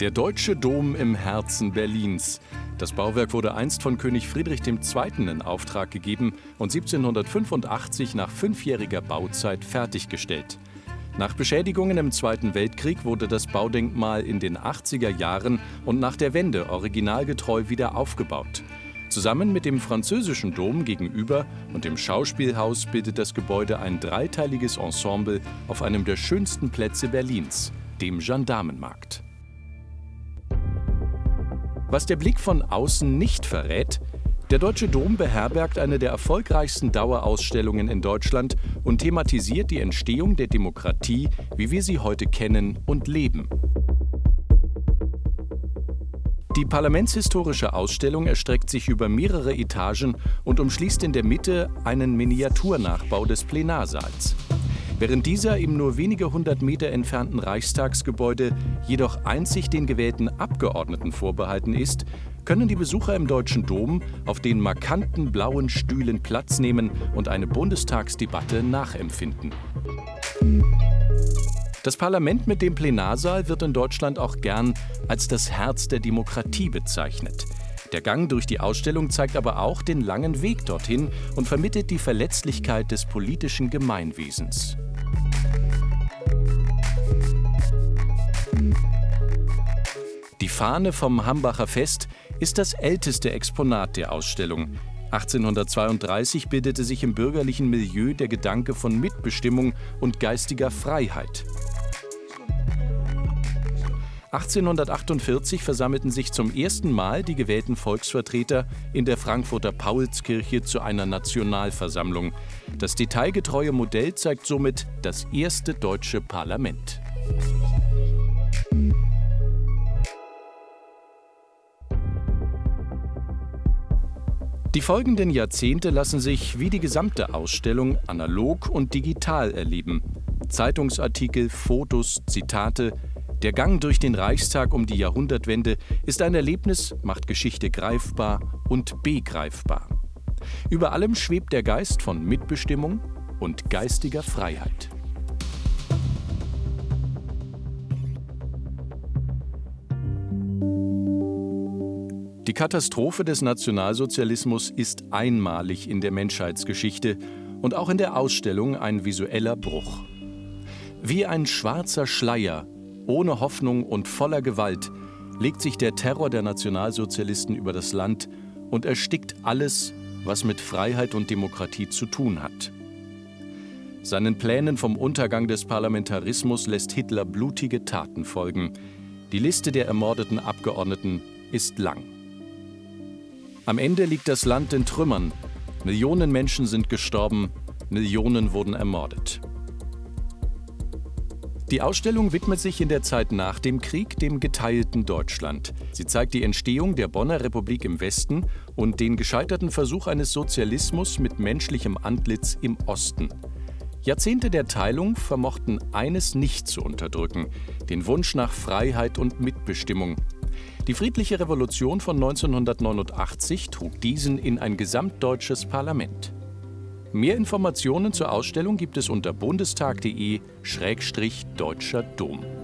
Der Deutsche Dom im Herzen Berlins. Das Bauwerk wurde einst von König Friedrich II. in Auftrag gegeben und 1785 nach fünfjähriger Bauzeit fertiggestellt. Nach Beschädigungen im Zweiten Weltkrieg wurde das Baudenkmal in den 80er Jahren und nach der Wende originalgetreu wieder aufgebaut. Zusammen mit dem französischen Dom gegenüber und dem Schauspielhaus bildet das Gebäude ein dreiteiliges Ensemble auf einem der schönsten Plätze Berlins, dem Gendarmenmarkt. Was der Blick von außen nicht verrät, der Deutsche Dom beherbergt eine der erfolgreichsten Dauerausstellungen in Deutschland und thematisiert die Entstehung der Demokratie, wie wir sie heute kennen und leben. Die parlamentshistorische Ausstellung erstreckt sich über mehrere Etagen und umschließt in der Mitte einen Miniaturnachbau des Plenarsaals. Während dieser im nur wenige hundert Meter entfernten Reichstagsgebäude jedoch einzig den gewählten Abgeordneten vorbehalten ist, können die Besucher im Deutschen Dom auf den markanten blauen Stühlen Platz nehmen und eine Bundestagsdebatte nachempfinden. Das Parlament mit dem Plenarsaal wird in Deutschland auch gern als das Herz der Demokratie bezeichnet. Der Gang durch die Ausstellung zeigt aber auch den langen Weg dorthin und vermittelt die Verletzlichkeit des politischen Gemeinwesens. Fahne vom Hambacher Fest ist das älteste Exponat der Ausstellung. 1832 bildete sich im bürgerlichen Milieu der Gedanke von Mitbestimmung und geistiger Freiheit. 1848 versammelten sich zum ersten Mal die gewählten Volksvertreter in der Frankfurter Paulskirche zu einer Nationalversammlung. Das detailgetreue Modell zeigt somit das erste deutsche Parlament. Die folgenden Jahrzehnte lassen sich wie die gesamte Ausstellung analog und digital erleben. Zeitungsartikel, Fotos, Zitate, der Gang durch den Reichstag um die Jahrhundertwende ist ein Erlebnis, macht Geschichte greifbar und begreifbar. Über allem schwebt der Geist von Mitbestimmung und geistiger Freiheit. Die Katastrophe des Nationalsozialismus ist einmalig in der Menschheitsgeschichte und auch in der Ausstellung ein visueller Bruch. Wie ein schwarzer Schleier ohne Hoffnung und voller Gewalt legt sich der Terror der Nationalsozialisten über das Land und erstickt alles, was mit Freiheit und Demokratie zu tun hat. Seinen Plänen vom Untergang des Parlamentarismus lässt Hitler blutige Taten folgen. Die Liste der ermordeten Abgeordneten ist lang. Am Ende liegt das Land in Trümmern. Millionen Menschen sind gestorben, Millionen wurden ermordet. Die Ausstellung widmet sich in der Zeit nach dem Krieg dem geteilten Deutschland. Sie zeigt die Entstehung der Bonner Republik im Westen und den gescheiterten Versuch eines Sozialismus mit menschlichem Antlitz im Osten. Jahrzehnte der Teilung vermochten eines nicht zu unterdrücken, den Wunsch nach Freiheit und Mitbestimmung. Die friedliche Revolution von 1989 trug diesen in ein gesamtdeutsches Parlament. Mehr Informationen zur Ausstellung gibt es unter bundestag.de-deutscher Dom.